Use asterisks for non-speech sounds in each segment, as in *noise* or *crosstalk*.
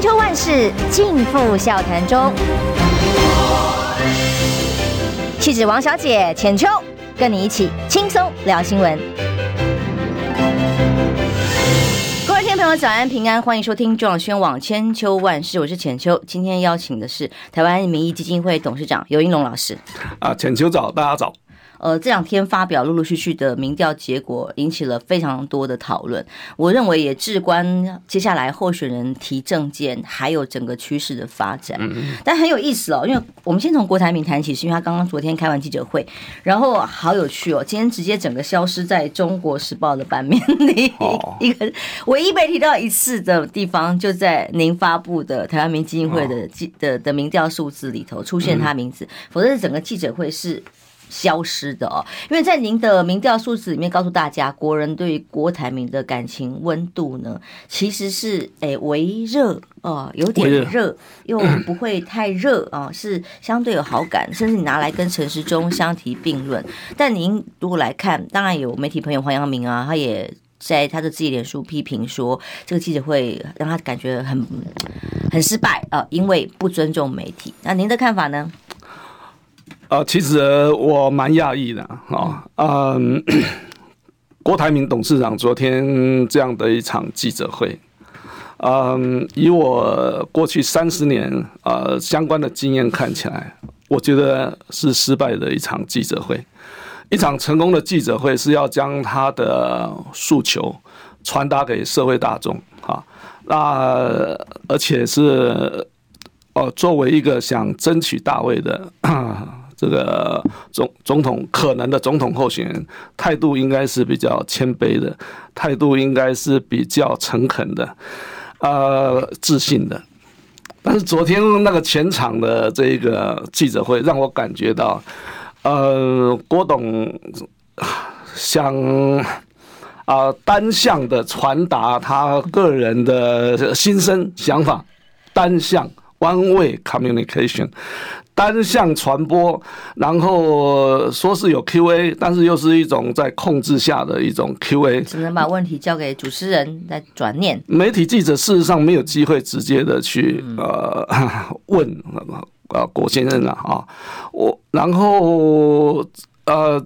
千秋万世尽付笑谈中。气质王小姐浅秋，跟你一起轻松聊新闻。各位听众朋友，早安平安，欢迎收听中广宣网千秋万事，我是浅秋。今天邀请的是台湾民意基金会董事长游盈隆老师。啊，浅秋早，大家早。呃，这两天发表陆陆续续的民调结果，引起了非常多的讨论。我认为也至关接下来候选人提政见，还有整个趋势的发展。但很有意思哦，因为我们先从郭台铭谈起，是因为他刚刚昨天开完记者会，然后好有趣哦，今天直接整个消失在中国时报的版面里，*laughs* 一个唯一被提到一次的地方，就在您发布的台湾民基金会的记的的民调数字里头出现他名字，否则是整个记者会是。消失的哦，因为在您的民调数字里面告诉大家，国人对郭台铭的感情温度呢，其实是诶微热哦，有点热，又不会太热啊，是相对有好感，甚至你拿来跟陈时中相提并论。但您如果来看，当然有媒体朋友黄阳明啊，他也在他的自己脸书批评说，这个记者会让他感觉很很失败啊，因为不尊重媒体。那您的看法呢？呃，其实我蛮讶异的啊，嗯，郭台铭董事长昨天这样的一场记者会，嗯，以我过去三十年呃相关的经验看起来，我觉得是失败的一场记者会。一场成功的记者会是要将他的诉求传达给社会大众啊，那而且是呃作为一个想争取大位的。这个总总统可能的总统候选人态度应该是比较谦卑的，态度应该是比较诚恳的，呃，自信的。但是昨天那个全场的这个记者会让我感觉到，呃，郭董想啊、呃、单向的传达他个人的心声想法，单向 one way communication。单向传播，然后说是有 Q&A，但是又是一种在控制下的一种 Q&A，只能把问题交给主持人来转念。媒体记者事实上没有机会直接的去呃 *laughs* 问呃郭先生啊，啊，我然后呃。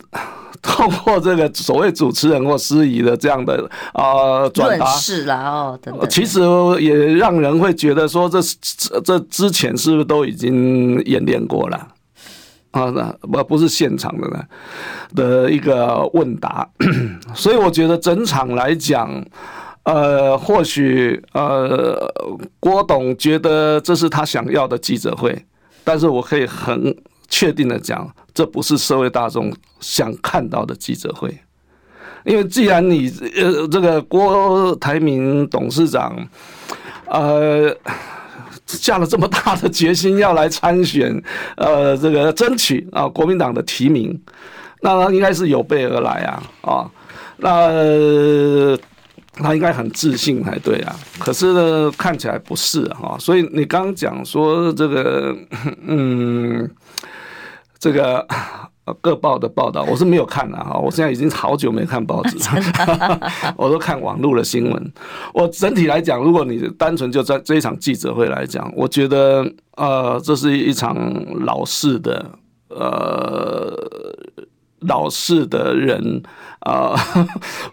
透过这个所谓主持人或司仪的这样的啊转达是了哦，等等，其实也让人会觉得说，这这之前是不是都已经演练过了啊？不不是现场的呢的一个问答，所以我觉得整场来讲，呃，或许呃郭董觉得这是他想要的记者会，但是我可以很。确定的讲，这不是社会大众想看到的记者会，因为既然你呃这个郭台铭董事长，呃下了这么大的决心要来参选，呃这个争取啊国民党的提名，那他应该是有备而来啊啊，那他应该很自信才对啊，可是呢看起来不是哈，所以你刚刚讲说这个嗯。这个各报的报道我是没有看的哈，我现在已经好久没看报纸，我都看网络的新闻。我整体来讲，如果你单纯就在这一场记者会来讲，我觉得呃，这是一场老式的呃老式的人啊、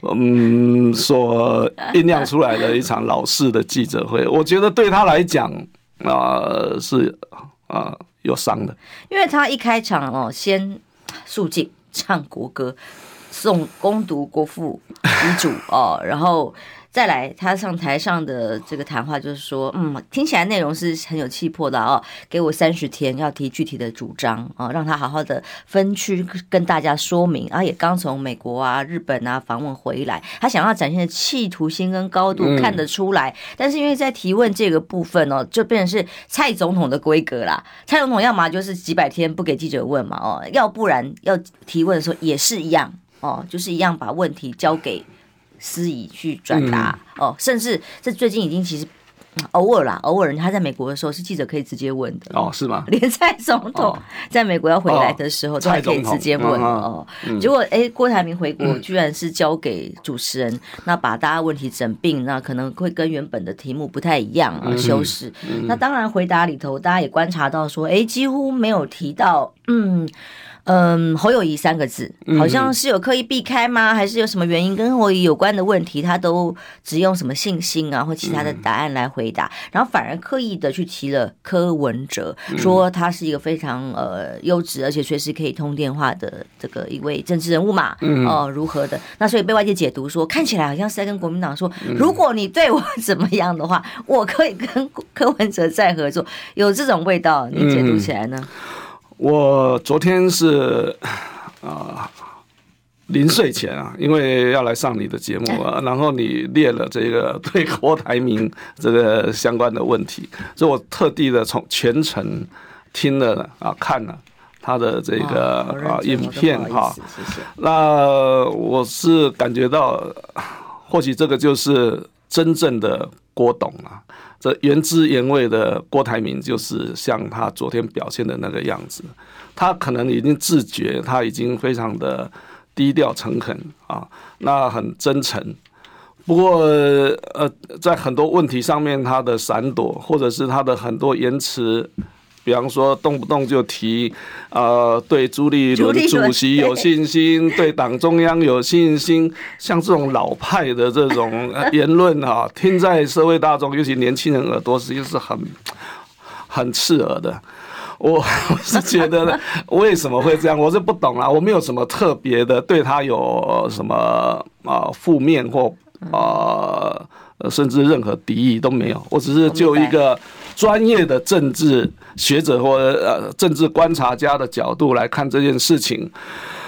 呃，嗯，所酝酿出来的一场老式的记者会。我觉得对他来讲啊、呃，是啊。呃有伤的，因为他一开场哦，先肃静唱国歌，送攻读国父遗嘱哦，然后。再来，他上台上的这个谈话就是说，嗯，听起来内容是很有气魄的哦。给我三十天，要提具体的主张啊，让他好好的分区跟大家说明。啊，也刚从美国啊、日本啊访问回来，他想要展现的企图心跟高度看得出来。但是因为在提问这个部分哦，就变成是蔡总统的规格啦。蔡总统要么就是几百天不给记者问嘛，哦，要不然要提问的时候也是一样哦，就是一样把问题交给。司仪去转达哦，甚至这最近已经其实偶尔啦，偶尔他在美国的时候是记者可以直接问的哦，是吗？连蔡总统在美国要回来的时候都还可以直接问哦。结果哎，郭台铭回国居然是交给主持人，那把大家问题整并，那可能会跟原本的题目不太一样啊，修饰。那当然回答里头，大家也观察到说，哎，几乎没有提到嗯。嗯，侯友谊三个字，好像是有刻意避开吗？还是有什么原因跟侯友宜有关的问题，他都只用什么信心啊或其他的答案来回答，然后反而刻意的去提了柯文哲，说他是一个非常呃优质而且随时可以通电话的这个一位政治人物嘛，哦、呃、如何的？那所以被外界解读说，看起来好像是在跟国民党说，如果你对我怎么样的话，我可以跟柯文哲再合作，有这种味道，你解读起来呢？我昨天是啊，临睡前啊，因为要来上你的节目啊，然后你列了这个对郭台铭这个相关的问题，所以我特地的从全程听了啊，看了他的这个啊影片哈。那我是感觉到，或许这个就是真正的郭董啊。这原汁原味的郭台铭，就是像他昨天表现的那个样子。他可能已经自觉，他已经非常的低调诚恳啊，那很真诚。不过，呃，在很多问题上面，他的闪躲，或者是他的很多言辞。比方说，动不动就提，呃，对朱立伦主席有信心，对党中央有信心，像这种老派的这种言论啊，听在社会大众，尤其年轻人耳朵，实际是很很刺耳的。我我是觉得，为什么会这样？我是不懂啊。我没有什么特别的对他有什么啊负面或啊甚至任何敌意都没有。我只是就一个。专业的政治学者或呃政治观察家的角度来看这件事情，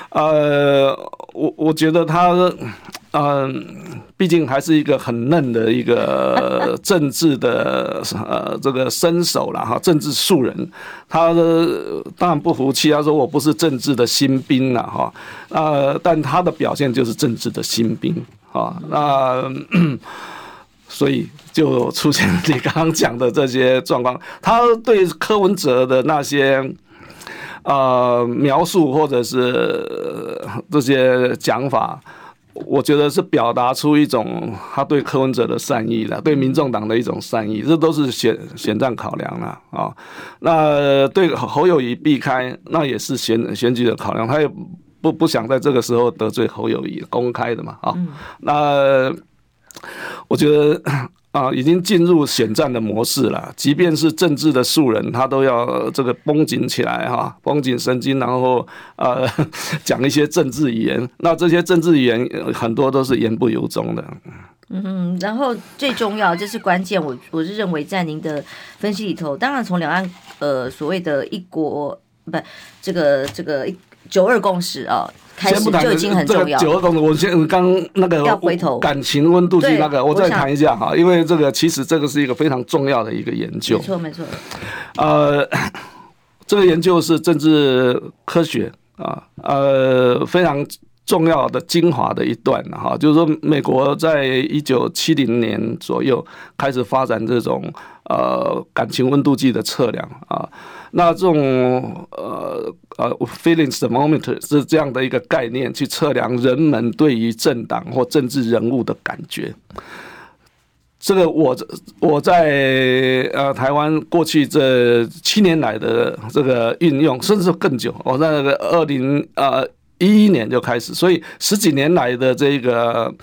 呃，我我觉得他，嗯，毕竟还是一个很嫩的一个政治的呃这个身手了哈，政治素人，他的当然不服气，他说我不是政治的新兵了哈，呃，但他的表现就是政治的新兵啊，那。所以就出现你刚刚讲的这些状况，他对柯文哲的那些呃描述或者是这些讲法，我觉得是表达出一种他对柯文哲的善意的，对民众党的一种善意，这都是选选战考量了啊。那对侯友谊避开，那也是选选举的考量，他也不不想在这个时候得罪侯友谊，公开的嘛啊。那。我觉得 *clears throat* 啊，已经进入选战的模式了。即便是政治的素人，他都要这个绷紧起来哈，绷紧神经，然后呃 *laughs* 讲一些政治语言。那这些政治语言很多都是言不由衷的。嗯，然后最重要这是关键，我我是认为在您的分析里头，当然从两岸呃所谓的一国不这个这个九二共识啊。开始就已经很重要。九二共识，我先刚那个要回头感情温度计那个，我再谈一下哈，因为这个其实这个是一个非常重要的一个研究。没错没错。呃，*coughs* 这个研究是政治科学啊，呃，非常重要的精华的一段哈，就是说美国在一九七零年左右开始发展这种呃感情温度计的测量啊。那这种呃呃 feelings thermometer 是这样的一个概念，去测量人们对于政党或政治人物的感觉。这个我我在呃台湾过去这七年来的这个运用，甚至更久，我在那个二零呃一一年就开始，所以十几年来的这个。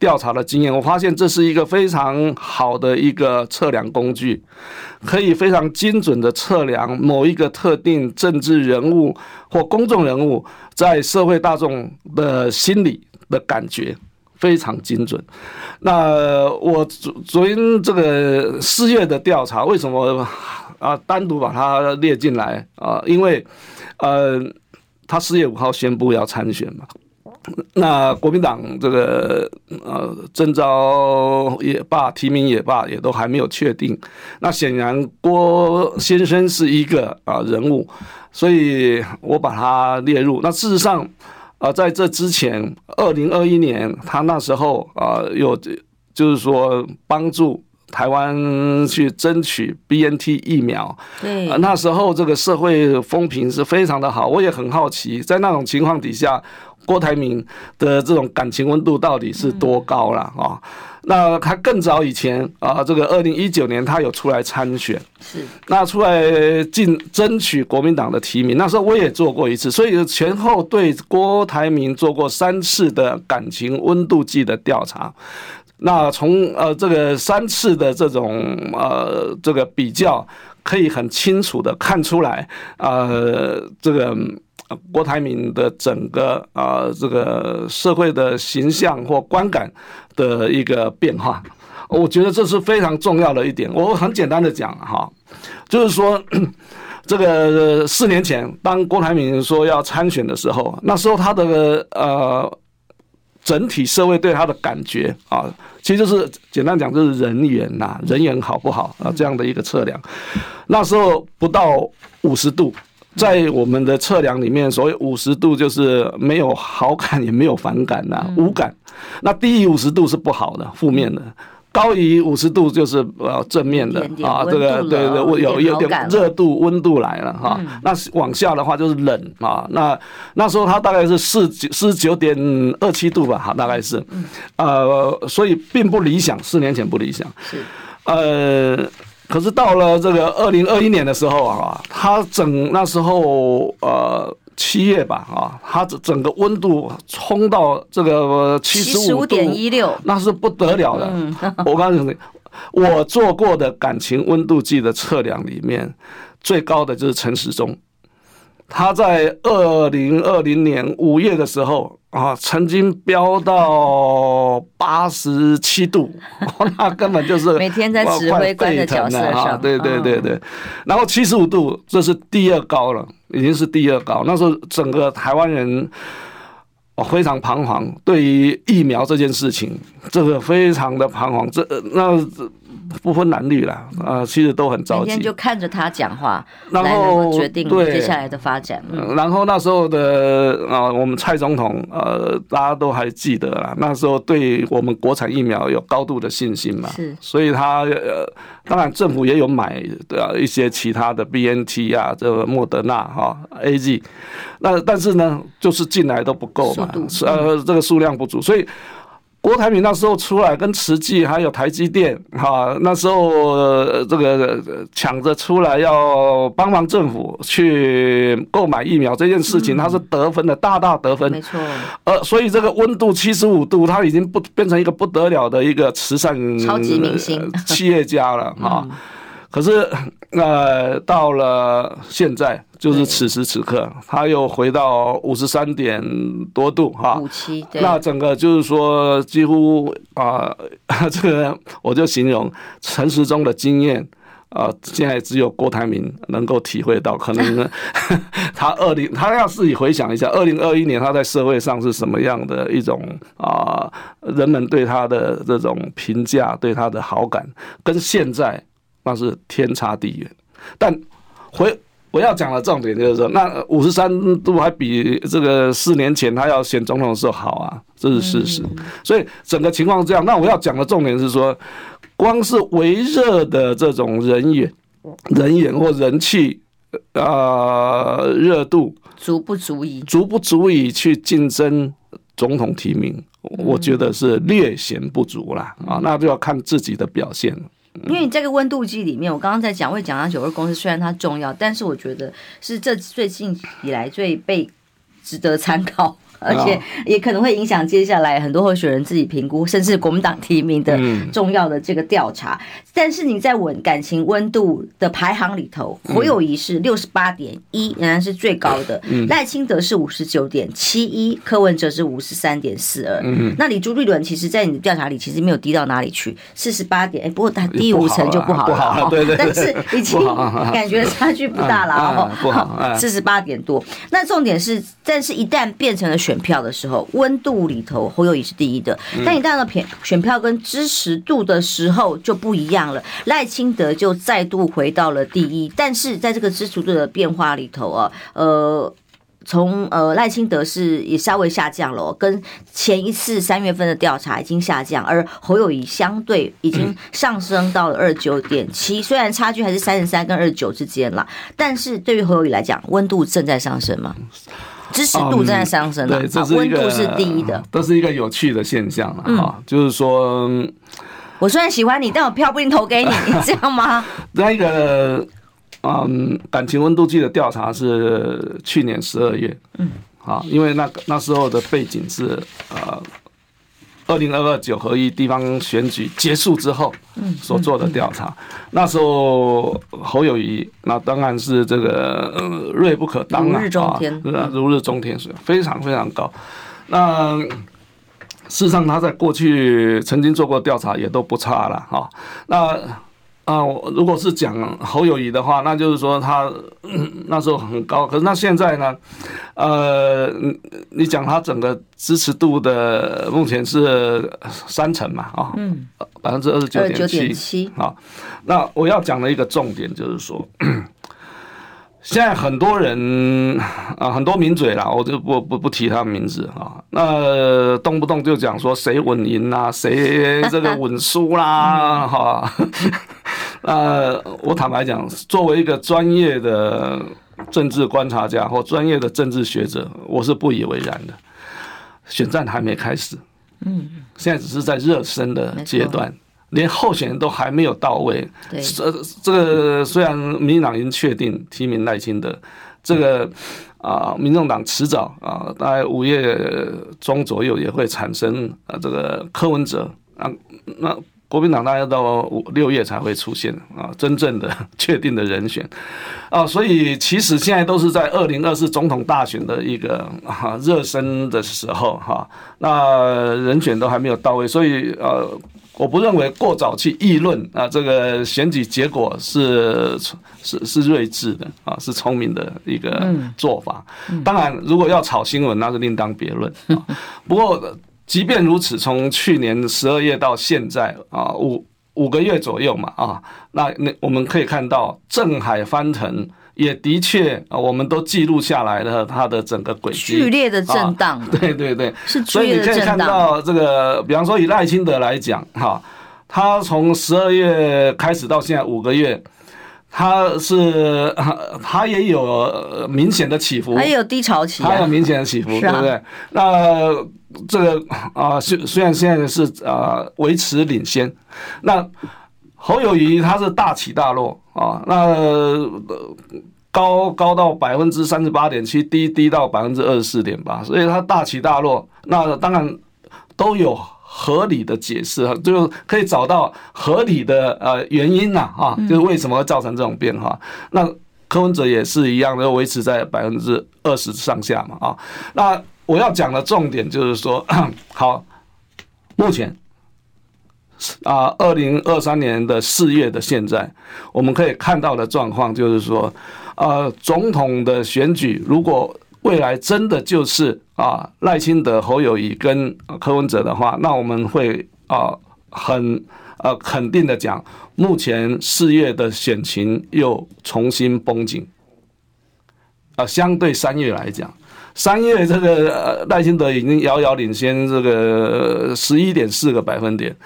调查的经验，我发现这是一个非常好的一个测量工具，可以非常精准的测量某一个特定政治人物或公众人物在社会大众的心理的感觉，非常精准。那我昨昨天这个四月的调查，为什么啊单独把它列进来啊？因为呃，他四月五号宣布要参选嘛。那国民党这个呃征召也罢，提名也罢，也都还没有确定。那显然郭先生是一个啊人物，所以我把他列入。那事实上啊，在这之前，二零二一年他那时候啊有就是说帮助台湾去争取 BNT 疫苗。对，那时候这个社会风评是非常的好。我也很好奇，在那种情况底下，郭台铭的这种感情温度到底是多高了啊？那他更早以前啊，这个二零一九年他有出来参选，是那出来进争取国民党的提名。那时候我也做过一次，所以前后对郭台铭做过三次的感情温度计的调查。那从呃这个三次的这种呃这个比较，可以很清楚的看出来，呃这个。郭台铭的整个啊，这个社会的形象或观感的一个变化，我觉得这是非常重要的一点。我很简单的讲哈，就是说，*clears throat* 这个四年前当郭台铭说要参选的时候，那时候他的呃整体社会对他的感觉啊，其实就是简单讲就是人缘呐，人缘好不好啊这样的一个测量，那时候不到五十度。在我们的测量里面，所谓五十度就是没有好感也没有反感呐、啊，无感。那低于五十度是不好的，负面的；高于五十度就是呃正面的啊。这个对对，有有点热度温度来了哈。那往下的话就是冷啊。那那时候它大概是四九四十九点二七度吧，哈，大概是。呃，所以并不理想，四年前不理想。是，呃。可是到了这个二零二一年的时候啊，它整那时候呃七月吧啊，它整整个温度冲到这个七十五点一六，那是不得了的。*laughs* 我告诉你，我做过的感情温度计的测量里面，最高的就是陈时中。他在二零二零年五月的时候啊，曾经飙到八十七度，*laughs* 那根本就是每天在指挥官的角色上，对对对对。然后七十五度，这是第二高了，已经是第二高。那时候整个台湾人哦非常彷徨，对于疫苗这件事情，这个非常的彷徨。这那。不分男女啦啊，其实都很着急。今天就看着他讲话，然后决定接下来的发展。然后那时候的啊，我们蔡总统呃，大家都还记得啦。那时候对我们国产疫苗有高度的信心嘛，是。所以他呃，当然政府也有买的一些其他的 BNT 啊，这个莫德纳哈 AG，。那但是呢，就是进来都不够嘛，呃，这个数量不足，所以。郭台铭那时候出来跟慈济还有台积电哈，那时候这个抢着出来要帮忙政府去购买疫苗这件事情，他是得分的，大大得分。没错。呃，所以这个温度七十五度，他已经不变成一个不得了的一个慈善超级明星企业家了哈。可是呃，到了现在。就是此时此刻，他又回到五十三点多度哈，那整个就是说几乎啊、呃，*laughs* 这个我就形容陈时中的经验啊、呃，现在只有郭台铭能够体会到。可能，*laughs* 他二零他要自己回想一下，二零二一年他在社会上是什么样的一种啊、呃，人们对他的这种评价，对他的好感，跟现在那是天差地远。但回。我要讲的重点就是说，那五十三度还比这个四年前他要选总统的时候好啊，这是事实。所以整个情况这样。那我要讲的重点是说，光是微热的这种人员、人员或人气啊热度，足不足以足不足以去竞争总统提名？我觉得是略显不足啦啊，那就要看自己的表现。因为你这个温度计里面，我刚刚在讲，会讲到九二共识，虽然它重要，但是我觉得是这最近以来最被值得参考。而且也可能会影响接下来很多候选人自己评估，甚至国民党提名的重要的这个调查。但是你在稳感情温度的排行里头，侯友谊是六十八点一，仍然是最高的。赖清德是五十九点七一，柯文哲是五十三点四二。那李朱立伦其实，在你的调查里其实没有低到哪里去，四十八点。哎，不过他低五成就不好了。对对。但是已经感觉差距不大了哦。不好。四十八点多。那重点是，但是一旦变成了选。选票的时候，温度里头侯友谊是第一的，但你到了选选票跟支持度的时候就不一样了。赖清德就再度回到了第一，但是在这个支持度的变化里头啊，呃，从呃赖清德是也稍微下降了，跟前一次三月份的调查已经下降，而侯友宜相对已经上升到了二九点七，虽然差距还是三十三跟二十九之间啦，但是对于侯友宜来讲，温度正在上升嘛，支持度正在上升了，对，这是一个温度是第一的，这是一个有趣的现象啊，就是说，我虽然喜欢你，但我票不一定投给你，*laughs* 你这样吗？那个。嗯，感情温度计的调查是去年十二月，嗯，好，因为那个那时候的背景是呃，二零二二九合一地方选举结束之后，嗯，所做的调查，那时候侯友谊那当然是这个锐不可当啊，如日中天，如日中天是非常非常高。那事实上他在过去曾经做过调查，也都不差了哈。那啊，如果是讲侯友谊的话，那就是说他 *clears throat* 那时候很高，可是那现在呢？呃，你讲他整个支持度的目前是三成嘛？啊，嗯，百分之二十九点七。啊，那我要讲的一个重点就是说。*clears throat* 现在很多人啊，很多名嘴啦，我就不不不提他们名字啊。那动不动就讲说谁稳赢啦，谁这个稳输啦，哈。*laughs* 呃，我坦白讲，作为一个专业的政治观察家或专业的政治学者，我是不以为然的。选战还没开始，嗯，现在只是在热身的阶段。连候选人都还没有到位，这这个虽然民进党已经确定提名赖清德，这个啊，民众党迟早啊，大概五月中左右也会产生啊，这个柯文哲啊，那国民党大概到五六月才会出现啊，真正的确定的人选啊，所以其实现在都是在二零二四总统大选的一个啊热身的时候哈，那人选都还没有到位，所以呃。我不认为过早去议论啊，这个选举结果是是是睿智的啊，是聪明的一个做法。当然，如果要炒新闻，那是另当别论啊。不过，即便如此，从去年十二月到现在啊，五五个月左右嘛啊，那那我们可以看到镇海翻腾。也的确啊，我们都记录下来了它的整个轨迹，剧烈的震荡。对对对，是所以你可以看到这个，比方说以赖清德来讲，哈，他从十二月开始到现在五个月，他是他也有明显的起伏，还有低潮期，他有明显的起伏，对不对？那这个啊，虽虽然现在是啊维持领先，那侯友谊他是大起大落啊，那。高高到百分之三十八点七，低低到百分之二十四点八，所以他大起大落，那当然都有合理的解释，就可以找到合理的呃原因呐啊，就是为什么会造成这种变化。那柯文哲也是一样的，维持在百分之二十上下嘛啊。那我要讲的重点就是说，*clears throat* 好，目前啊，二零二三年的四月的现在，我们可以看到的状况就是说。呃，总统的选举，如果未来真的就是啊赖清德、侯友谊跟柯文哲的话，那我们会啊很呃肯定的讲，目前四月的选情又重新绷紧，啊，相对三月来讲。三月这个赖清德已经遥遥领先这个十一点四个百分点，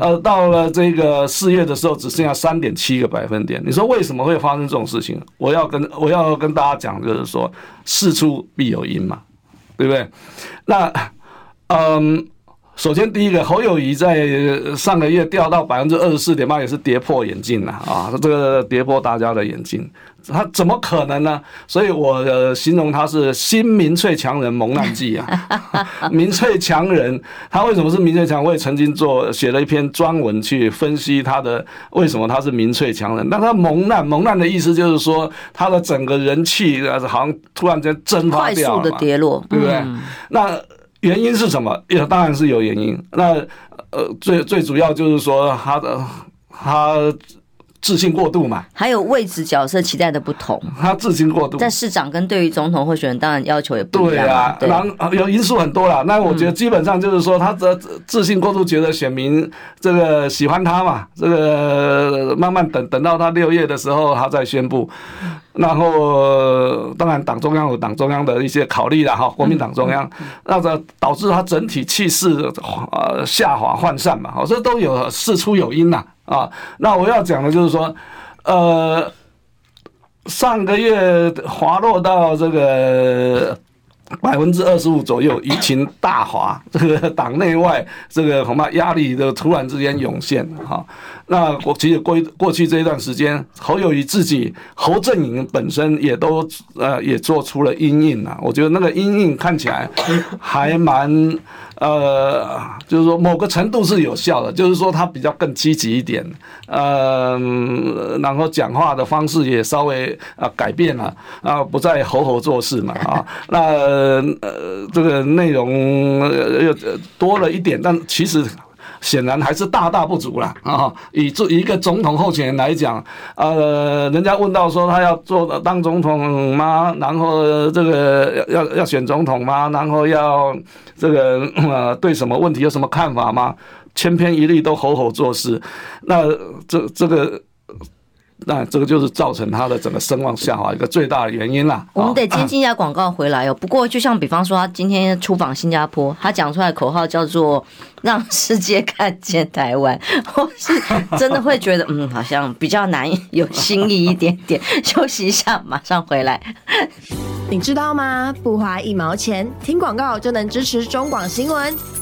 呃，到了这个四月的时候只剩下三点七个百分点。你说为什么会发生这种事情？我要跟我要跟大家讲，就是说事出必有因嘛，对不对？那嗯，首先第一个，侯友谊在上个月掉到百分之二十四点八，也是跌破眼镜了啊，这个跌破大家的眼镜。他怎么可能呢？所以我形容他是新民粹强人蒙难记啊！*laughs* 民粹强人，他为什么是民粹强？我也曾经做写了一篇专文去分析他的为什么他是民粹强人。那他蒙难，蒙难的意思就是说他的整个人气好像突然间蒸发掉了，快速的跌落，对不对？那原因是什么？也当然是有原因。那呃，最最主要就是说他的他。自信过度嘛，还有位置角色期待的不同，他自信过度，在市长跟对于总统候选人当然要求也不一样。啊，对啊，然后有因素很多了。那我觉得基本上就是说，他的自信过度，觉得选民这个喜欢他嘛，这个慢慢等等到他六月的时候，他再宣布。然后当然党中央有党中央的一些考虑了哈，国民党中央，那这导致他整体气势呃下滑涣散嘛，好，这都有事出有因呐啊。啊那我要讲的就是说，呃。上个月滑落到这个百分之二十五左右，舆情大滑，这个党内外这个恐怕压力都突然之间涌现哈。那我其实过过去这一段时间，侯友谊自己侯阵营本身也都呃也做出了阴影啊。我觉得那个阴影看起来还蛮。呃，就是说某个程度是有效的，就是说他比较更积极一点，呃，然后讲话的方式也稍微啊改变了啊，不再吼吼做事嘛啊，*laughs* 那呃这个内容又多了一点，但其实。显然还是大大不足了啊！以做一个总统候选人来讲，呃，人家问到说他要做当总统吗？然后这个要要选总统吗？然后要这个呃对什么问题有什么看法吗？千篇一律都吼吼做事，那这这个。那这个就是造成他的整个声望下滑一个最大的原因啦。我们得接进一下广告回来哦。不过，就像比方说，他今天出访新加坡，他讲出来的口号叫做“让世界看见台湾”，*laughs* 我是真的会觉得，嗯，好像比较难有新意一点点。休息一下，马上回来。你知道吗？不花一毛钱，听广告就能支持中广新闻。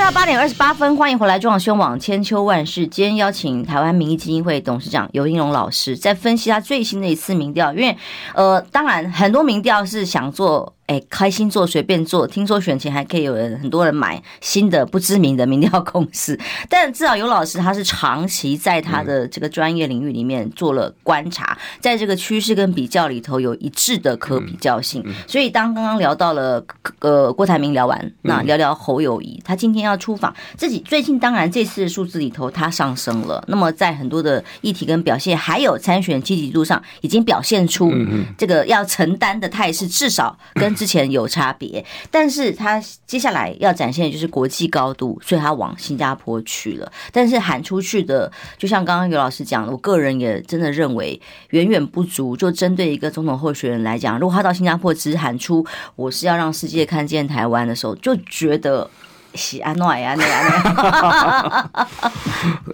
现在八点二十八分，欢迎回来，中广宣网千秋万世。今天邀请台湾民意基金会董事长尤英龙老师，在分析他最新的一次民调。因为，呃，当然很多民调是想做。哎，开心做，随便做。听说选前还可以有人，很多人买新的不知名的民调公司。*laughs* 但至少尤老师他是长期在他的这个专业领域里面做了观察，在这个趋势跟比较里头有一致的可比较性。所以当刚刚聊到了呃郭台铭聊完，那聊聊侯友谊，他今天要出访，自己最近当然这次数字里头他上升了。那么在很多的议题跟表现，还有参选积极度上，已经表现出这个要承担的态势，至少跟。之前有差别，但是他接下来要展现的就是国际高度，所以他往新加坡去了。但是喊出去的，就像刚刚尤老师讲的，我个人也真的认为远远不足。就针对一个总统候选人来讲，如果他到新加坡只喊出我是要让世界看见台湾的时候，就觉得喜安诺呀那样，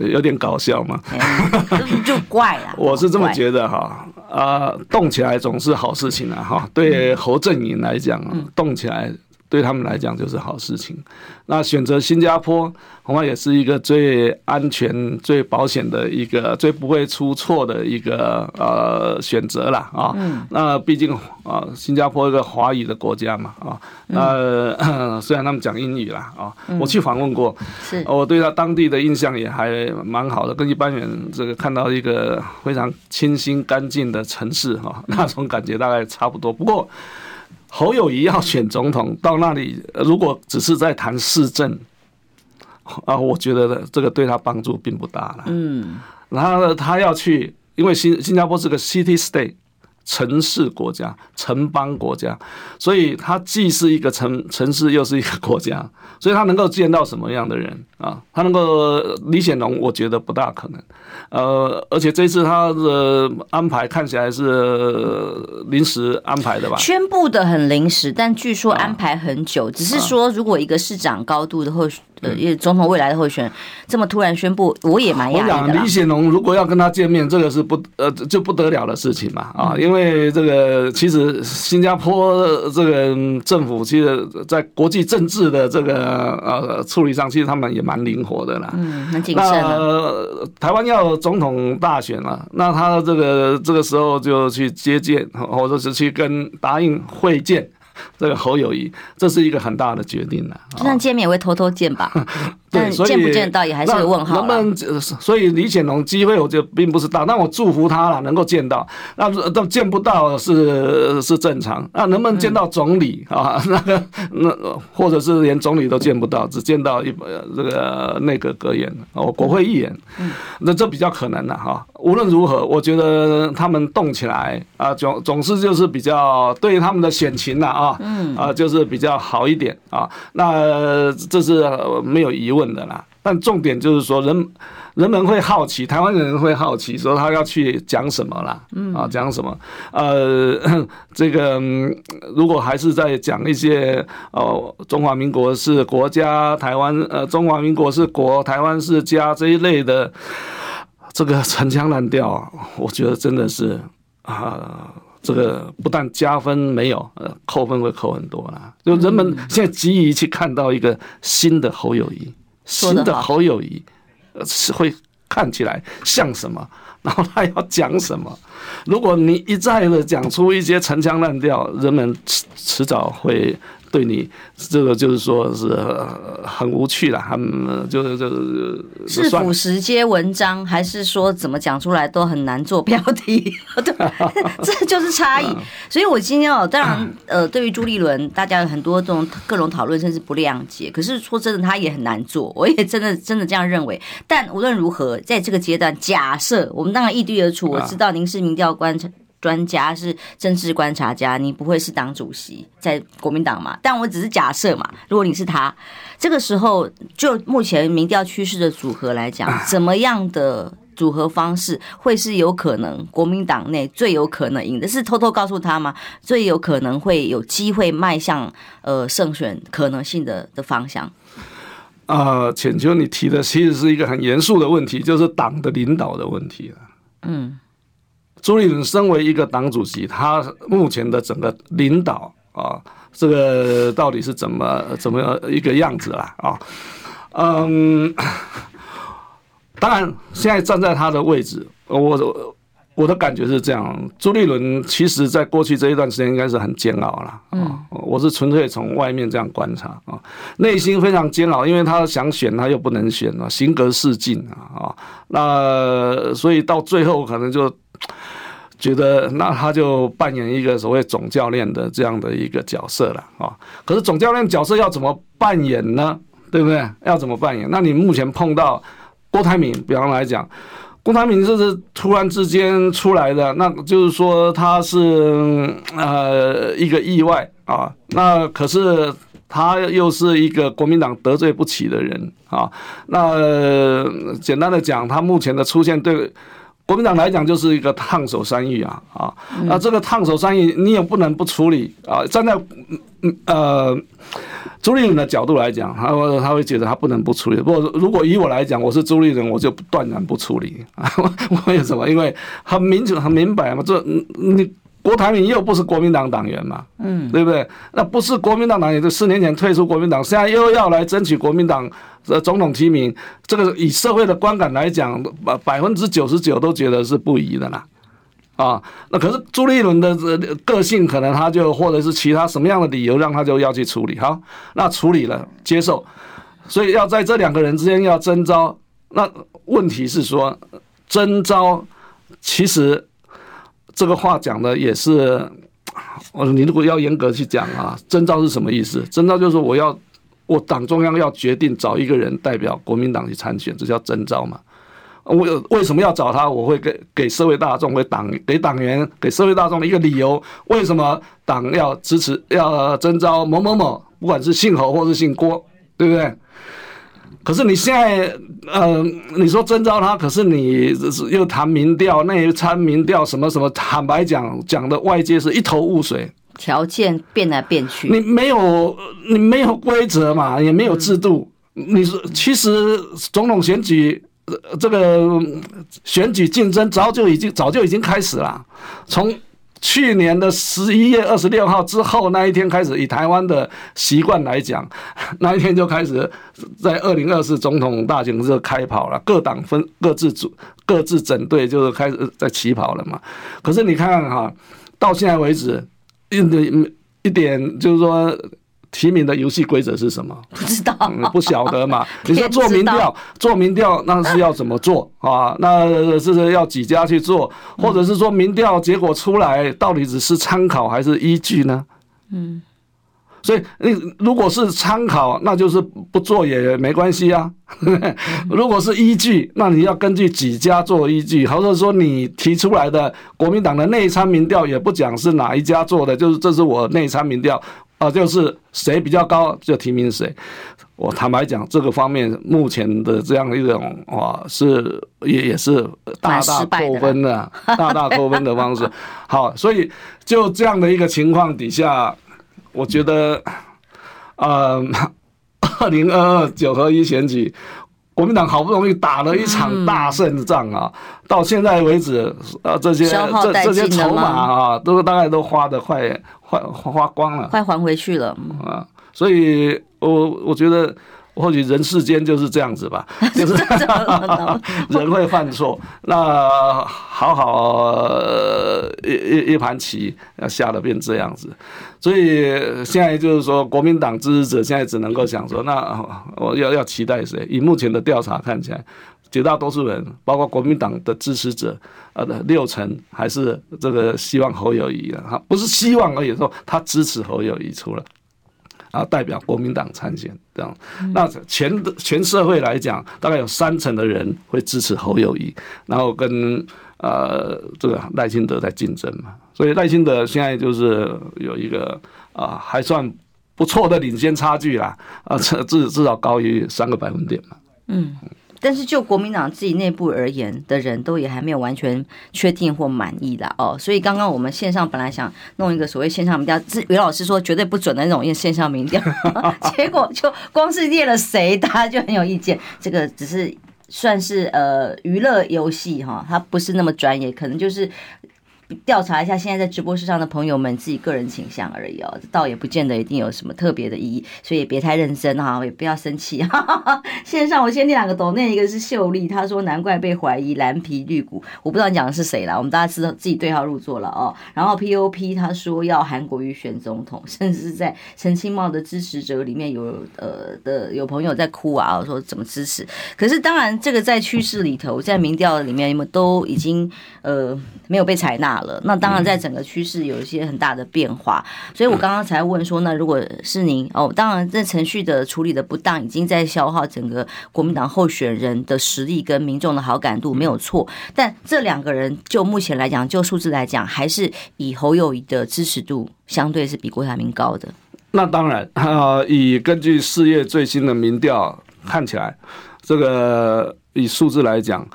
*laughs* 有点搞笑嘛，就怪了。*laughs* 我是这么觉得哈。啊，动起来总是好事情啊！哈，对侯正营来讲，动起来对他们来讲就是好事情。那选择新加坡，恐怕也是一个最安全、最保险的一个、最不会出错的一个呃选择了啊。那毕竟啊，新加坡一个华语的国家嘛啊，呃，虽然他们讲英语啦啊，我去访问过，是，我对他当地的印象也还蛮好的，跟一般人这个看到一个非常清新干净的城市哈，*laughs* 那种感觉大概差不多。不过。侯友谊要选总统，到那里如果只是在谈市政，啊，我觉得这个对他帮助并不大了。嗯，然后呢他要去，因为新新加坡是个 city state。城市国家、城邦国家，所以它既是一个城城市，又是一个国家，所以他能够见到什么样的人啊？他能够李显龙，我觉得不大可能。呃，而且这次他的安排看起来是临时安排的吧？宣布的很临时，但据说安排很久。只是说，如果一个市长高度的候选呃，总统未来的候选人这么突然宣布，我也蛮讶异的。我讲李显龙如果要跟他见面，这个是不呃就不得了的事情嘛啊，因为。为这个其实新加坡这个政府，其实在国际政治的这个呃处理上，其实他们也蛮灵活的啦。嗯，很谨慎。那台湾要总统大选了，那他这个这个时候就去接见，或者是去跟答应会见。这个侯友谊，这是一个很大的决定了。就算见面也会偷偷见吧，*laughs* 但见不见到也还是个问号。能不能？所以李显龙机会我觉得并不是大，那我祝福他了，能够见到。那都见不到是是正常。那能不能见到总理啊？*laughs* 那个那或者是连总理都见不到，只见到一这个内阁阁员哦，国会议员，那这比较可能的哈。无论如何，我觉得他们动起来啊，总总是就是比较对他们的选情了啊。嗯啊，就是比较好一点啊，那这是没有疑问的啦。但重点就是说，人人们会好奇，台湾人会好奇，说他要去讲什么啦？嗯啊，讲什么？呃，这个如果还是在讲一些哦，中华民国是国家，台湾呃，中华民国是国，台湾是家这一类的，这个陈腔滥调啊，我觉得真的是啊。这个不但加分没有，呃，扣分会扣很多啦。就人们现在急于去看到一个新的侯友宜，新的侯友谊，是会看起来像什么，*laughs* 然后他要讲什么。如果你一再的讲出一些陈腔滥调，人们迟迟早会。对你这个就是说是很无趣了，很就是就是是腐蚀皆文章，还是说怎么讲出来都很难做标题？*laughs* 对，*laughs* 这就是差异。*laughs* 所以我今天哦，当然 *coughs* 呃，对于朱立伦，大家有很多这种各种讨论，甚至不谅解。可是说真的，他也很难做，我也真的真的这样认为。但无论如何，在这个阶段，假设我们当然异地而处，我知道您是民调观察。专家是政治观察家，你不会是党主席，在国民党嘛？但我只是假设嘛。如果你是他，这个时候就目前民调趋势的组合来讲，*clears throat* 怎么样的组合方式会是有可能国民党内最有可能赢的？是偷偷告诉他吗？最有可能会有机会迈向呃胜选可能性的的方向？啊、呃，浅秋，你提的其实是一个很严肃的问题，就是党的领导的问题。嗯。朱立伦身为一个党主席，他目前的整个领导啊，这个到底是怎么怎么一个样子啦？啊？嗯，*coughs* 当然，现在站在他的位置，我我的感觉是这样：朱立伦其实在过去这一段时间应该是很煎熬了啊。我是纯粹从外面这样观察啊，内心非常煎熬，因为他想选他又不能选啊，形格势尽啊，那所以到最后可能就。觉得那他就扮演一个所谓总教练的这样的一个角色了啊。可是总教练角色要怎么扮演呢？对不对？要怎么扮演？那你目前碰到郭台铭，比方来讲，郭台铭这是突然之间出来的，那就是说他是呃一个意外啊。那可是他又是一个国民党得罪不起的人啊。那简单的讲，他目前的出现对。国民党来讲就是一个烫手山芋啊啊，那这个烫手山芋你也不能不处理啊。站在呃朱立伦的角度来讲，他他会觉得他不能不处理。不过如果以我来讲，我是朱立伦，我就断然不处理啊。*laughs* 为什么？因为很明确、很明白嘛，这你。郭台铭又不是国民党党员嘛，嗯，对不对？那不是国民党党员，就四年前退出国民党，现在又要来争取国民党的总统提名，这个以社会的观感来讲，百百分之九十九都觉得是不宜的啦。啊，那可是朱立伦的个性，可能他就或者是其他什么样的理由，让他就要去处理。好，那处理了，接受，所以要在这两个人之间要征召。那问题是说，征召其实。这个话讲的也是，我说你如果要严格去讲啊，征召是什么意思？征召就是我要我党中央要决定找一个人代表国民党去参选，这叫征召嘛。我为什么要找他？我会给给社会大众、给党、给党员、给社会大众的一个理由，为什么党要支持要征召某某某，不管是姓侯或是姓郭，对不对？可是你现在，呃，你说征召他，可是你又谈民调，内参民调，什么什么，坦白讲，讲的外界是一头雾水，条件变来变去，你没有，你没有规则嘛，也没有制度。你说，其实总统选举，这个选举竞争早就已经早就已经开始了，从去年的十一月二十六号之后那一天开始，以台湾的习惯来讲，*laughs* 那一天就开始在二零二四总统大选就开跑了，各党分各自组各自整队，就是开始在起跑了嘛。可是你看看哈，到现在为止，一点一点就是说。提名的游戏规则是什么？不知道，嗯、不晓得嘛？*laughs* 你说做民调，做民调那是要怎么做啊？那是要几家去做，或者是说民调结果出来到底只是参考还是依据呢？嗯，所以你如果是参考，那就是不做也没关系啊。*laughs* 如果是依据，那你要根据几家做依据，或者说你提出来的国民党的内参民调也不讲是哪一家做的，就是这是我内参民调。啊，就是谁比较高就提名谁。我坦白讲，这个方面目前的这样一种啊，是也也是大大扣分的，大大扣分的方式。好，所以就这样的一个情况底下，我觉得，呃，*coughs* 二零二二九合一选举。国民党好不容易打了一场大胜仗啊，到现在为止，呃，这些这这些筹码啊，都大概都花的快花花光了，快还回去了啊，所以我我觉得。或许人世间就是这样子吧，*laughs* 就是 *laughs* 人会犯错，那好好一一一盘棋要下的变这样子，所以现在就是说，国民党支持者现在只能够想说，那我要要期待谁？以目前的调查看起来，绝大多数人，包括国民党的支持者，呃，六成还是这个希望侯友宜啊，不是希望而已，说他支持侯友谊出来。啊，代表国民党参选这样，那全全社会来讲，大概有三成的人会支持侯友谊，然后跟呃这个赖清德在竞争嘛，所以赖清德现在就是有一个啊还算不错的领先差距啦，啊至至至少高于三个百分点嘛，嗯。但是就国民党自己内部而言的人都也还没有完全确定或满意啦哦，所以刚刚我们线上本来想弄一个所谓线上民调，于老师说绝对不准的那种线上民调，*laughs* 结果就光是列了谁，大家就很有意见。这个只是算是呃娱乐游戏哈，它不是那么专业，可能就是。调查一下现在在直播室上的朋友们自己个人倾向而已哦，倒也不见得一定有什么特别的意义，所以也别太认真哈，也不要生气。哈哈哈线上我先念两个抖那，一个是秀丽，她说难怪被怀疑蓝皮绿骨，我不知道你讲的是谁啦，我们大家知道自己对号入座了哦。然后 POP 他说要韩国瑜选总统，甚至是在陈清茂的支持者里面有呃的有朋友在哭啊，说怎么支持？可是当然这个在趋势里头，在民调里面，你们都已经呃没有被采纳。了，那当然，在整个趋势有一些很大的变化，所以我刚刚才问说，那如果是您哦，当然这程序的处理的不当，已经在消耗整个国民党候选人的实力跟民众的好感度，没有错。但这两个人就目前来讲，就数字来讲，还是以侯友谊的支持度相对是比郭台铭高的。那当然，啊，以根据四月最新的民调看起来，这个以数字来讲，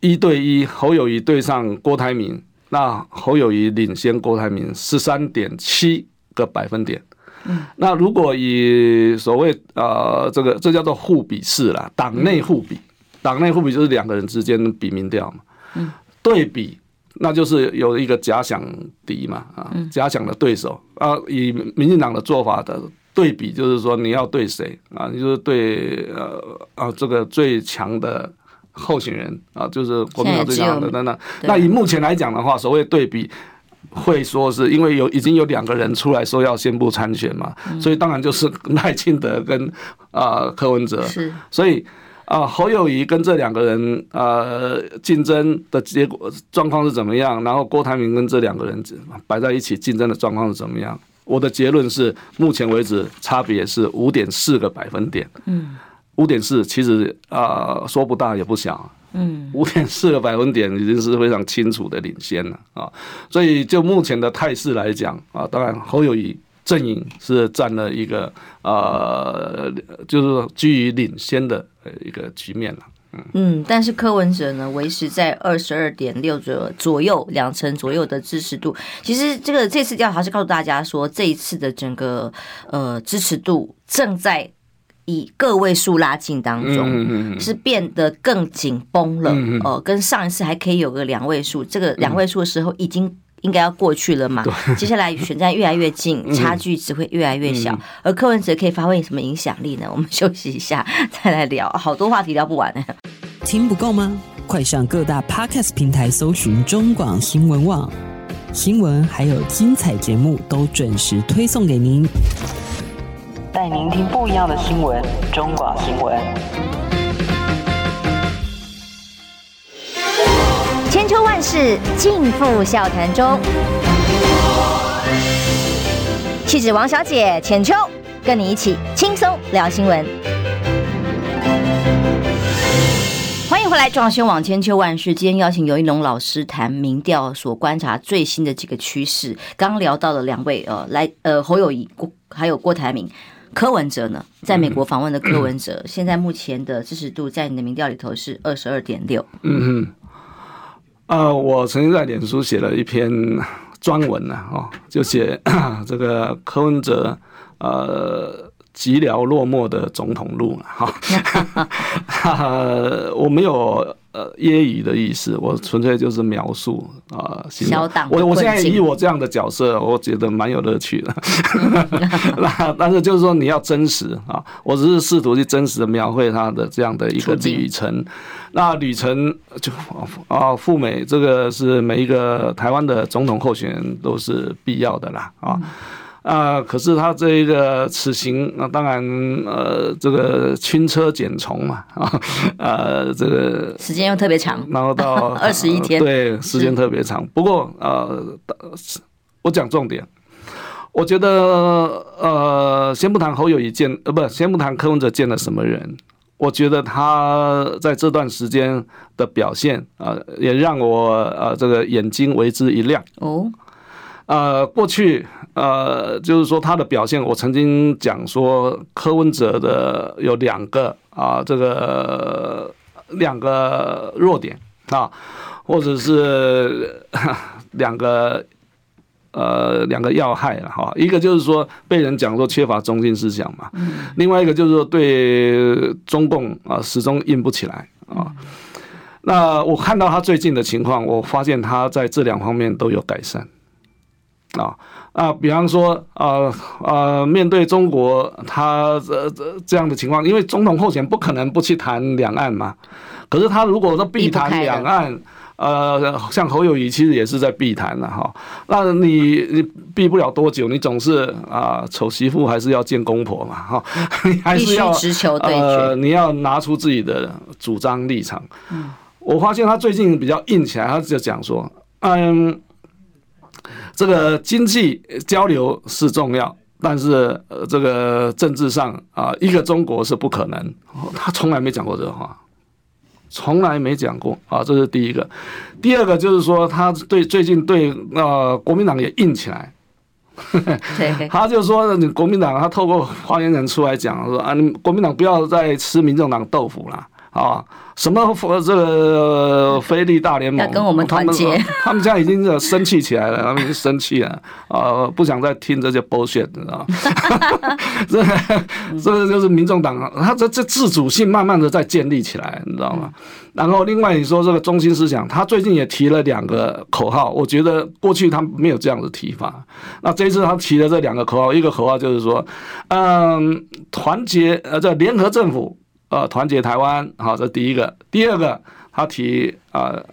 一对一侯友谊对上郭台铭。那侯友谊领先郭台铭十三点七个百分点。嗯，那如果以所谓呃这个这叫做互比式啦，党内互比，党内互比就是两个人之间比民调嘛。嗯，对比那就是有一个假想敌嘛啊，假想的对手啊。以民进党的做法的对比，就是说你要对谁啊？你就是对呃啊这个最强的。候选人啊，就是国民党最强的等等那以目前来讲的话，所谓对比，会说是因为有已经有两个人出来说要宣布参选嘛，所以当然就是 *laughs* 赖清德跟啊柯文哲，是，所以啊侯友谊跟这两个人呃竞争的结果状况是怎么样？然后郭台铭跟这两个人摆在一起竞争的状况是怎么样？我的结论是，目前为止差别是五点四个百分点。嗯。五点四其实啊，说不大也不小，嗯，五点四个百分点已经是非常清楚的领先了啊，所以就目前的态势来讲啊，当然侯友宜阵营是占了一个呃，就是居于领先的一个局面了，嗯。嗯，但是柯文哲呢维持在二十二点六左左右两成左右的支持度，其实这个这次调查是告诉大家说，这一次的整个呃支持度正在。以个位数拉近当中，是变得更紧绷了哦。跟上一次还可以有个两位数，这个两位数的时候已经应该要过去了嘛？接下来选战越来越近，差距只会越来越小。而柯文哲可以发挥什么影响力呢？我们休息一下再来聊，好多话题聊不完呢。听不够吗？快上各大 Podcast 平台搜寻中广新闻网新闻，还有精彩节目都准时推送给您，带您听不一样的新闻。中广新闻。千秋万世尽付笑谈中。气质王小姐浅秋，跟你一起轻松聊新闻。欢迎回来，壮宣网千秋万世。今天邀请游一龙老师谈民调所观察最新的几个趋势。刚聊到了两位，呃，来，呃，侯友宜，还有郭台铭，柯文哲呢，在美国访问的柯文哲，现在目前的支持度在你的民调里头是二十二点六。嗯嗯。呃，我曾经在脸书写了一篇专文呢，哦，就写 *coughs* 这个柯文哲呃寂寥落寞的总统路哈，我没有呃揶揄的意思，我纯粹就是描述啊。小党，我我现在以我这样的角色，我觉得蛮有乐趣的。那但是就是说你要真实啊，我只是试图去真实的描绘他的这样的一个旅程。那旅程就啊，赴美这个是每一个台湾的总统候选人都是必要的啦啊啊！可是他这一个此行，那当然呃，这个轻车简从嘛 *laughs* 啊呃，这个时间又特别长，然后到 *laughs* 二十一天，对，时间特别长。不过呃，我讲重点，我觉得呃，先不谈侯友谊见呃，不，先不谈柯文哲见了什么人。我觉得他在这段时间的表现啊，也让我呃这个眼睛为之一亮哦。呃，过去呃就是说他的表现，我曾经讲说柯文哲的有两个啊这个两个弱点啊，或者是两个。呃，两个要害了哈，一个就是说被人讲说缺乏中心思想嘛，另外一个就是说对中共啊始终硬不起来啊。那我看到他最近的情况，我发现他在这两方面都有改善啊啊，比方说啊啊，面对中国他这这这样的情况，因为总统候选不可能不去谈两岸嘛，可是他如果说避谈两岸。呃，像侯友谊其实也是在避谈了哈，那你你避不了多久，你总是啊，丑媳妇还是要见公婆嘛哈，你还是要直球对决，呃，你要拿出自己的主张立场。我发现他最近比较硬起来，他就讲说，嗯，这个经济交流是重要，但是呃，这个政治上啊，一个中国是不可能，他从来没讲过这个话。从来没讲过。啊，这是第一个。第二个就是说，他对最近对呃国民党也硬起来，*laughs* 他就说你国民党，他透过发言人出来讲说啊，你国民党不要再吃民众党豆腐了啊。什么这个菲利大联盟要跟我们团结？他们现在已经生气起来了，他们已经生气了啊！不想再听这些 bullshit，你知道吗？这个就是民众党，他这这自主性慢慢的在建立起来，你知道吗？然后另外你说这个中心思想，他最近也提了两个口号，我觉得过去他没有这样的提法。那这一次他提了这两个口号，一个口号就是说，嗯，团结呃，这联合政府。呃，团结台湾，好，这第一个。第二个，他提呃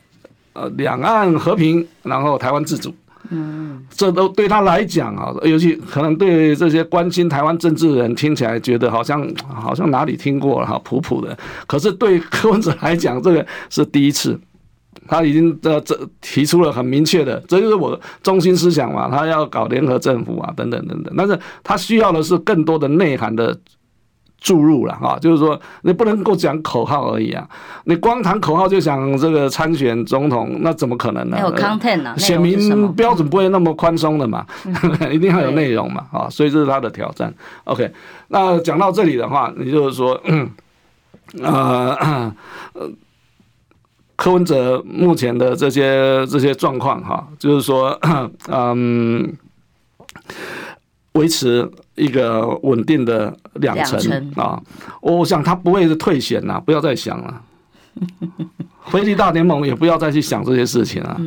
呃两岸和平，然后台湾自主。嗯，这都对他来讲啊，尤其可能对这些关心台湾政治的人听起来觉得好像好像哪里听过了哈，普普的。可是对柯文哲来讲，这个是第一次，他已经呃这提出了很明确的，这就是我的中心思想嘛，他要搞联合政府啊，等等等等。但是他需要的是更多的内涵的。注入了哈，就是说你不能够讲口号而已啊！你光谈口号就想这个参选总统，那怎么可能呢？没有 content 啊，选民标准不会那么宽松的嘛，*laughs* 一定要有内容嘛啊！所以这是他的挑战。OK，那讲到这里的话，你就是说，*clears throat* 呃，柯文哲目前的这些这些状况哈，就是说，*clears throat* 嗯。维持一个稳定的两成啊，我想他不会是退选呐，不要再想了。*laughs* 菲利大联盟也不要再去想这些事情了。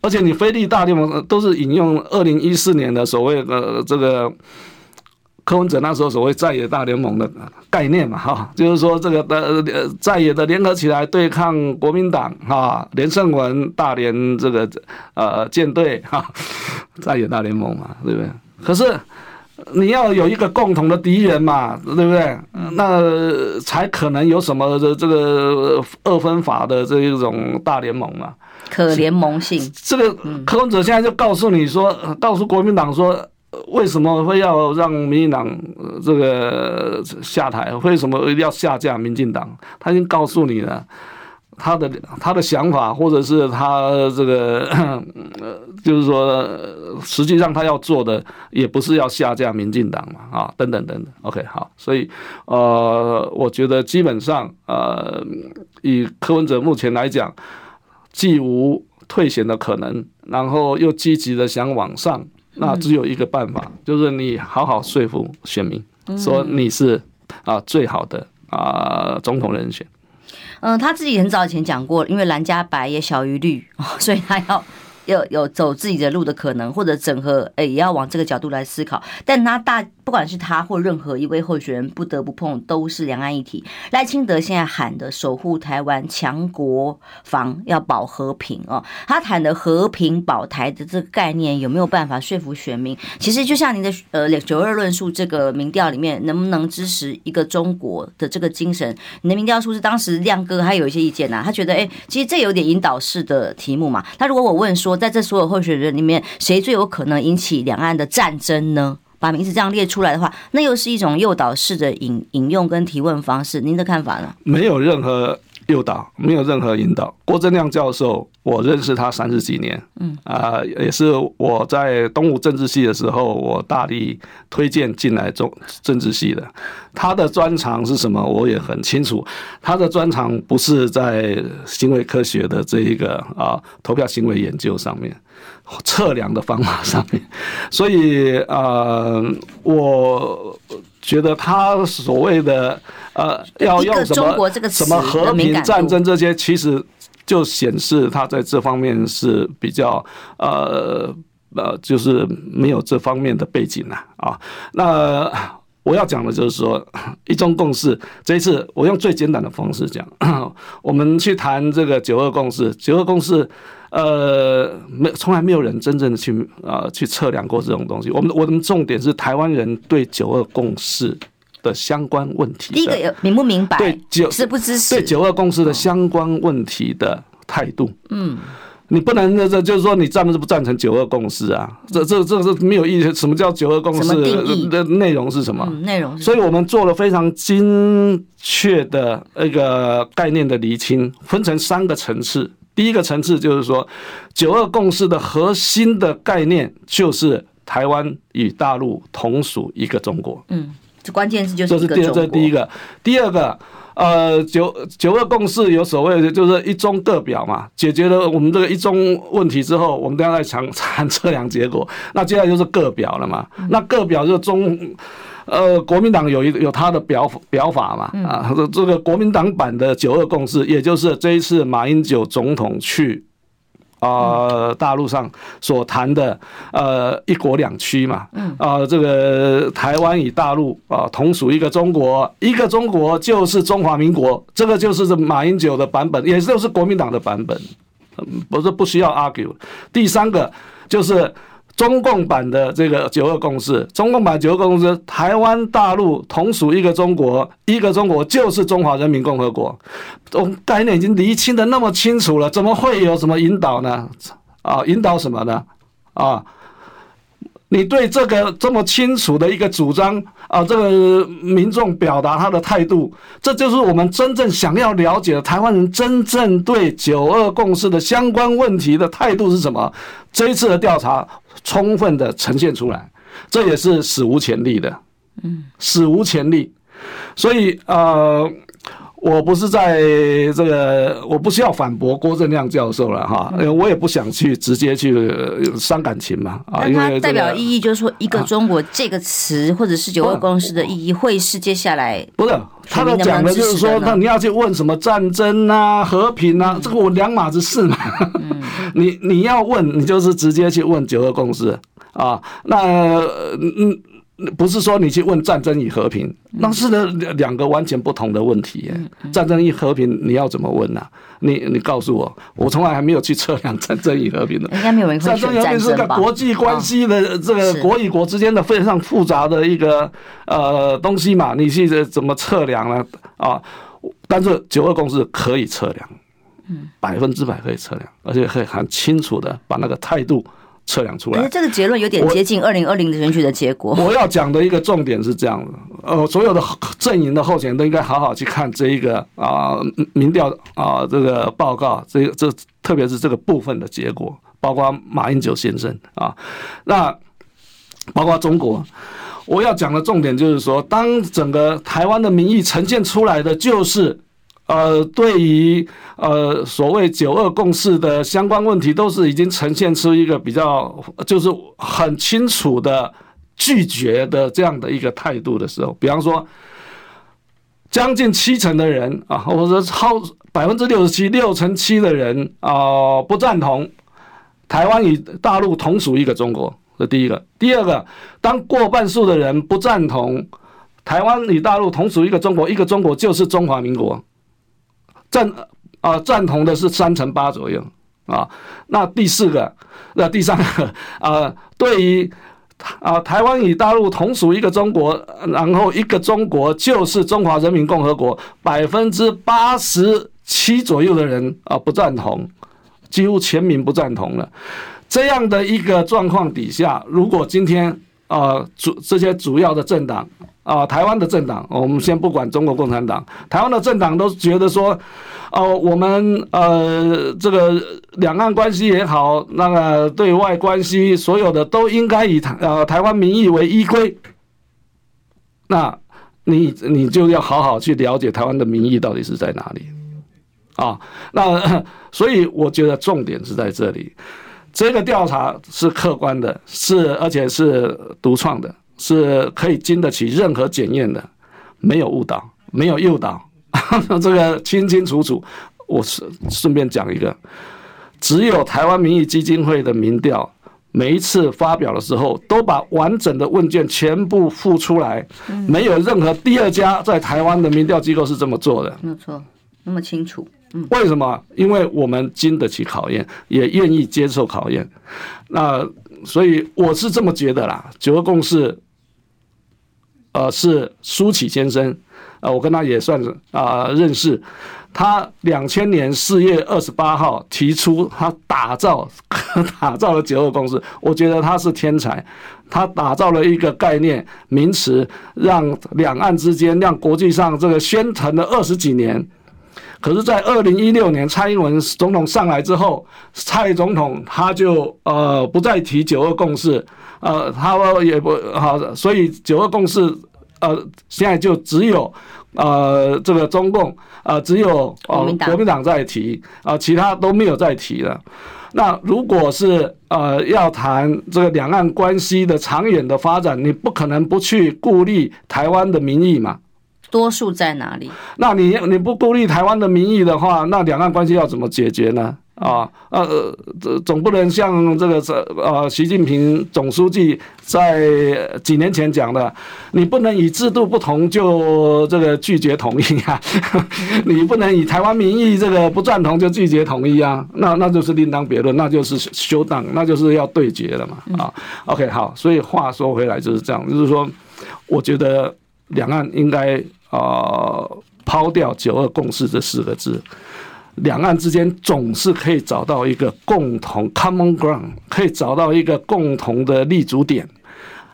而且你菲利大联盟都是引用二零一四年的所谓的这个柯文哲那时候所谓在野大联盟的概念嘛，哈，就是说这个呃在野的联合起来对抗国民党哈，连胜文大连这个呃舰队哈，在野大联盟嘛，对不对？可是。你要有一个共同的敌人嘛，对不对？那才可能有什么这这个二分法的这一种大联盟嘛，可联盟性。这个柯文哲现在就告诉你说，告诉国民党说，为什么会要让民进党这个下台？为什么一定要下架民进党？他已经告诉你了。他的他的想法，或者是他这个呃，*coughs* 就是说，实际上他要做的也不是要下架民进党嘛，啊，等等等等。OK，好，所以呃，我觉得基本上呃，以柯文哲目前来讲，既无退选的可能，然后又积极的想往上，那只有一个办法，就是你好好说服选民，说你是啊最好的啊总统人选。嗯，他自己很早以前讲过，因为蓝加白也小于绿，所以他要。有有走自己的路的可能，或者整合，哎，也要往这个角度来思考。但他大，不管是他或任何一位候选人，不得不碰都是两岸议题。赖清德现在喊的守护台湾、强国防、要保和平哦，他谈的和平保台的这个概念，有没有办法说服选民？其实就像您的呃九二论述这个民调里面，能不能支持一个中国的这个精神？你的民调数是当时亮哥还有一些意见呐、他觉得哎，其实这有点引导式的题目嘛。他如果我问说。在这所有候选人里面，谁最有可能引起两岸的战争呢？把名字这样列出来的话，那又是一种诱导式的引引用跟提问方式。您的看法呢？没有任何诱导，没有任何引导。郭正亮教授，我认识他三十几年，嗯啊、呃，也是我在东吴政治系的时候，我大力推荐进来中政治系的。他的专长是什么？我也很清楚。他的专长不是在行为科学的这一个啊投票行为研究上面，测量的方法上面。所以啊、呃，我觉得他所谓的呃要用什么什么和平战争这些，其实。就显示他在这方面是比较呃呃，就是没有这方面的背景呐啊。那我要讲的就是说，一中共识这一次，我用最简单的方式讲，我们去谈这个九二共识。九二共识，呃，没从来没有人真正的去啊、呃、去测量过这种东西。我们我们重点是台湾人对九二共识的相关问题，第一个有明不明白？对九支不支持？对九二共识的相关问题的态度。嗯，你不能这就是说你赞不不赞成九二共识啊？这这这是没有意义。什么叫九二共识？的内容是什么？内容。所以我们做了非常精确的那个概念的厘清，分成三个层次。第一个层次就是说，九二共识的核心的概念就是台湾与大陆同属一个中国。嗯。这关键字就是这是第这是第一个，第二个，呃，九九二共识有所谓的就是一中各表嘛，解决了我们这个一中问题之后，我们等下再谈谈测量结果。那接下来就是各表了嘛，那各表就是中，呃，国民党有一有他的表表法嘛，啊，这个国民党版的九二共识，也就是这一次马英九总统去。呃，大陆上所谈的呃“一国两区”嘛，啊、呃，这个台湾与大陆啊同属一个中国，一个中国就是中华民国，这个就是马英九的版本，也就是国民党的版本，不是不需要 argue。第三个就是。中共版的这个九二共识，中共版九二共识，台湾、大陆同属一个中国，一个中国就是中华人民共和国。概念已经厘清的那么清楚了，怎么会有什么引导呢？啊，引导什么呢？啊，你对这个这么清楚的一个主张啊，这个民众表达他的态度，这就是我们真正想要了解的台湾人真正对九二共识的相关问题的态度是什么？这一次的调查。充分的呈现出来，这也是史无前例的，嗯，史无前例。所以呃，我不是在这个，我不需要反驳郭正亮教授了哈，因为我也不想去直接去伤感情嘛啊。因为代表意义就是说，一个中国这个词或者是九二共识的意义，会是接下来不是他的讲的就是说，那你要去问什么战争啊、和平啊，这个我两码子事嘛。*laughs* 你你要问，你就是直接去问九二共识啊。那嗯。不是说你去问战争与和平，那是两两个完全不同的问题。战争与和平你要怎么问呢？你你告诉我，我从来还没有去测量战争与和平的。应该没有人会选战争吧？战争和平是个国际关系的这个国与国之间的非常复杂的一个呃东西嘛，你去怎么测量呢？啊，但是九二共识可以测量，百分之百可以测量，而且可以很清楚的把那个态度。测量出来，这个结论有点接近二零二零的选举的结果。我要讲的一个重点是这样的，呃，所有的阵营的候选人都应该好好去看这一个啊民调啊这个报告，这个这特别是这个部分的结果，包括马英九先生啊，那包括中国，我要讲的重点就是说，当整个台湾的民意呈现出来的就是。呃，对于呃所谓九二共识的相关问题，都是已经呈现出一个比较就是很清楚的拒绝的这样的一个态度的时候，比方说，将近七成的人啊，或者说超百分之六十七六成七的人啊，不赞同台湾与大陆同属一个中国，这第一个。第二个，当过半数的人不赞同台湾与大陆同属一个中国，一个中国就是中华民国。赞啊赞同的是三成八左右啊，那第四个，那第三个啊，对于啊台湾与大陆同属一个中国，然后一个中国就是中华人民共和国，百分之八十七左右的人啊不赞同，几乎全民不赞同了。这样的一个状况底下，如果今天啊主这些主要的政党。啊，台湾的政党，我们先不管中国共产党，台湾的政党都觉得说，哦，我们呃，这个两岸关系也好，那个对外关系，所有的都应该以台呃台湾民意为依归。那你你就要好好去了解台湾的民意到底是在哪里啊？那所以我觉得重点是在这里，这个调查是客观的，是而且是独创的。是可以经得起任何检验的，没有误导，没有诱导，*laughs* 这个清清楚楚。我是顺便讲一个，只有台湾民意基金会的民调，每一次发表的时候，都把完整的问卷全部付出来，没有任何第二家在台湾的民调机构是这么做的。没有错，那么清楚。嗯，为什么？因为我们经得起考验，也愿意接受考验。那所以我是这么觉得啦，九二共识。呃，是苏起先生，呃，我跟他也算是啊、呃、认识。他两千年四月二十八号提出，他打造 *laughs* 打造了九二共识。我觉得他是天才，他打造了一个概念名词，让两岸之间，让国际上这个宣传了二十几年。可是，在二零一六年蔡英文总统上来之后，蔡总统他就呃不再提九二共识。呃，他也不好，所以九二共识，呃，现在就只有呃这个中共，呃，只有呃国民党在提，啊、呃，其他都没有再提了。那如果是呃要谈这个两岸关系的长远的发展，你不可能不去顾虑台湾的民意嘛？多数在哪里？那你你不顾虑台湾的民意的话，那两岸关系要怎么解决呢？啊，呃，这总不能像这个这呃，习近平总书记在几年前讲的，你不能以制度不同就这个拒绝统一啊，*laughs* 你不能以台湾民意这个不赞同就拒绝统一啊，那那就是另当别论，那就是休党，那就是要对决了嘛。啊，OK，好，所以话说回来就是这样，就是说，我觉得两岸应该啊、抛掉“九二共识”这四个字。两岸之间总是可以找到一个共同 common ground，可以找到一个共同的立足点，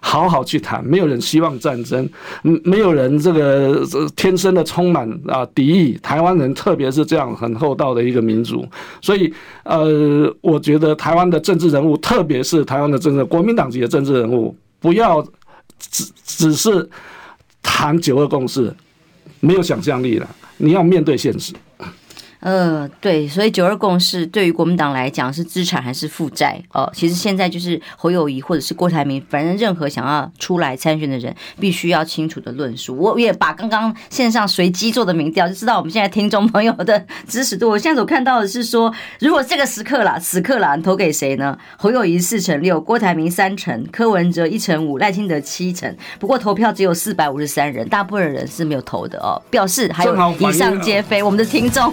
好好去谈。没有人希望战争，没有人这个天生的充满啊敌意。台湾人特别是这样很厚道的一个民族，所以呃，我觉得台湾的政治人物，特别是台湾的政治国民党籍的政治人物，不要只只是谈九二共识。没有想象力了，你要面对现实。呃，对，所以九二共识对于国民党来讲是资产还是负债？哦、呃，其实现在就是侯友谊或者是郭台铭，反正任何想要出来参选的人，必须要清楚的论述。我也把刚刚线上随机做的民调，就知道我们现在听众朋友的支持度。我现在所看到的是说，如果这个时刻啦，此刻啦，你投给谁呢？侯友谊四成六，郭台铭三成，柯文哲一成五，赖清德七成。不过投票只有四百五十三人，大部分人是没有投的哦。表示还有以上皆非，我们的听众。